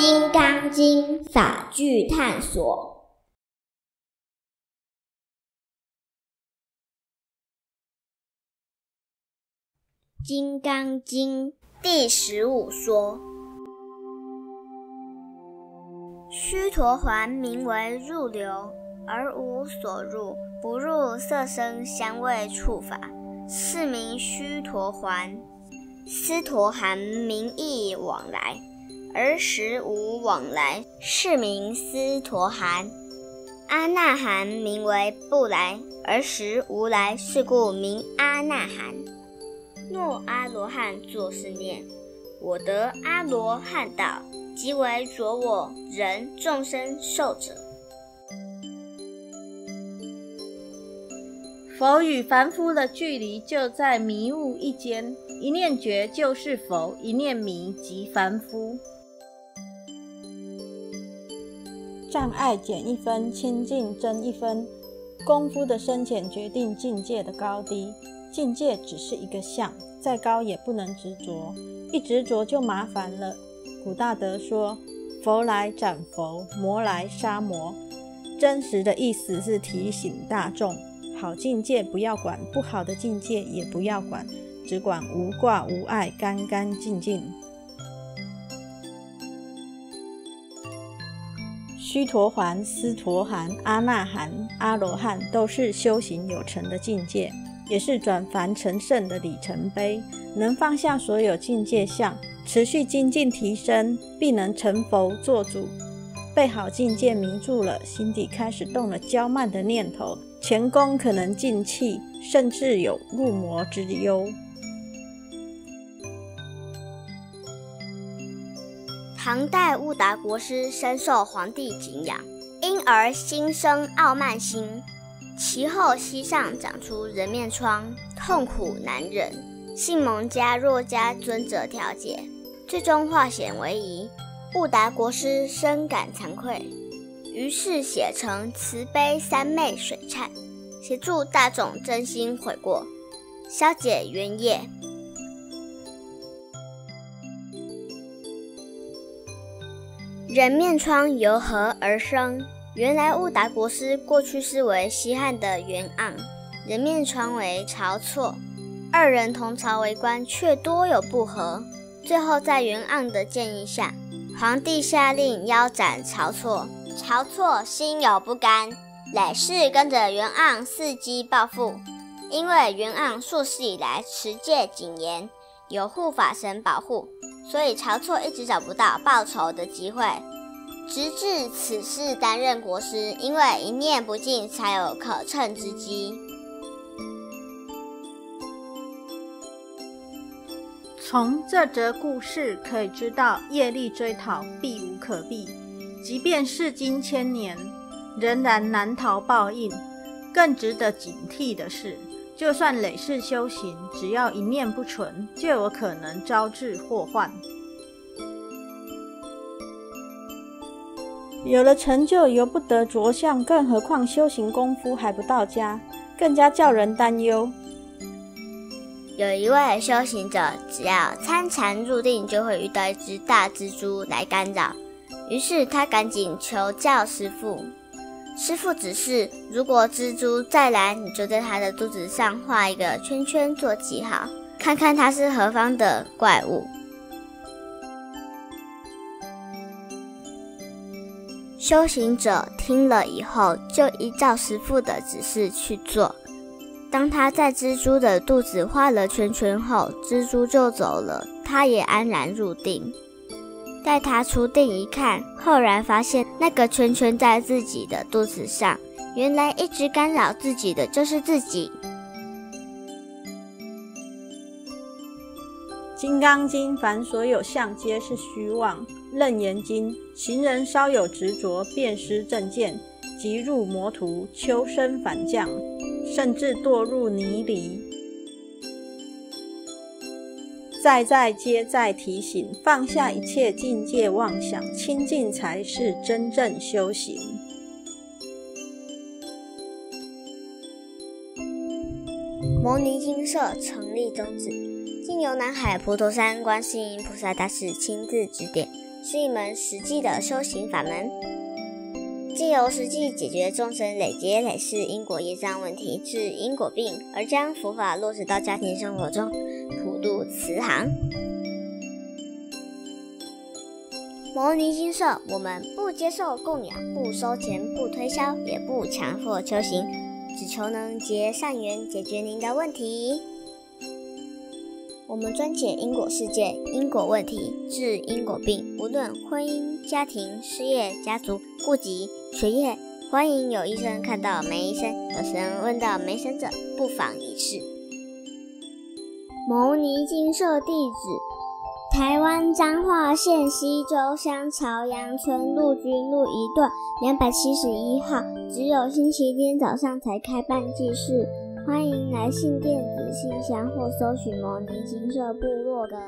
金刚经》法句探索，《金刚经》第十五说：须陀环名为入流，而无所入，不入色声香味触法，是名须陀环。斯陀含名义往来。而时无往来，是名斯陀含；阿那含名为不来，而时无来，是故名阿那含。若阿罗汉作是念：我得阿罗汉道，即为着我人众生寿者。佛与凡夫的距离就在迷雾一间，一念觉就是佛，一念迷即凡夫。障碍减一分，清净增一分。功夫的深浅决定境界的高低。境界只是一个相，再高也不能执着，一执着就麻烦了。古大德说：“佛来斩佛，魔来杀魔。”真实的意思是提醒大众：好境界不要管，不好的境界也不要管，只管无挂无碍，干干净净。须陀环、斯陀含、阿那含、阿罗汉都是修行有成的境界，也是转凡成圣的里程碑。能放下所有境界相，持续精进提升，必能成佛做主。被好境界迷住了，心底开始动了骄慢的念头，前功可能尽弃，甚至有入魔之忧。唐代悟达国师深受皇帝敬仰，因而心生傲慢心。其后膝上长出人面疮，痛苦难忍。幸蒙迦若迦尊者调解，最终化险为夷。悟达国师深感惭愧，于是写成慈悲三昧水忏，协助大众真心悔过，消解冤业。人面疮由何而生？原来悟达国师过去是为西汉的袁盎，人面疮为晁错，二人同朝为官，却多有不和。最后在袁盎的建议下，皇帝下令腰斩晁错。晁错心有不甘，累世跟着袁盎伺机报复。因为袁盎数世以来持戒谨严，有护法神保护。所以晁错一直找不到报仇的机会，直至此事担任国师，因为一念不净，才有可乘之机。从这则故事可以知道，业力追讨避无可避，即便世经千年，仍然难逃报应。更值得警惕的是。就算累世修行，只要一念不纯，就有可能招致祸患。有了成就，由不得着相，更何况修行功夫还不到家，更加叫人担忧。有一位修行者，只要参禅入定，就会遇到一只大蜘蛛来干扰，于是他赶紧求教师父。师傅指示：如果蜘蛛再来，你就在它的肚子上画一个圈圈做记号，看看它是何方的怪物。修行者听了以后，就依照师傅的指示去做。当他在蜘蛛的肚子画了圈圈后，蜘蛛就走了，他也安然入定。待他出定一看，赫然发现那个圈圈在自己的肚子上，原来一直干扰自己的就是自己。《金刚经》凡所有相，皆是虚妄。《楞严经》行人稍有执着，便失正见，即入魔途，秋生反降，甚至堕入泥犁。再再接再提醒，放下一切境界妄想，清净才是真正修行。摩尼金舍成立宗旨，经由南海普陀山观世音菩萨大士亲自指点，是一门实际的修行法门，借由实际解决众生累劫累世因果业障问题，治因果病，而将佛法落实到家庭生活中，慈航。摩尼金舍，我们不接受供养，不收钱，不推销，也不强迫修行，只求能结善缘，解决您的问题。我们专解因果事件、因果问题，治因果病，无论婚姻、家庭、事业、家族、户籍、学业，欢迎有医生看到没医生，有神问到没神者，不妨一试。牟尼金舍地址：台湾彰化县西周乡朝阳村陆军路一段两百七十一号，只有星期天早上才开办祭事。欢迎来信电子信箱或搜寻“摩尼金色部落”的。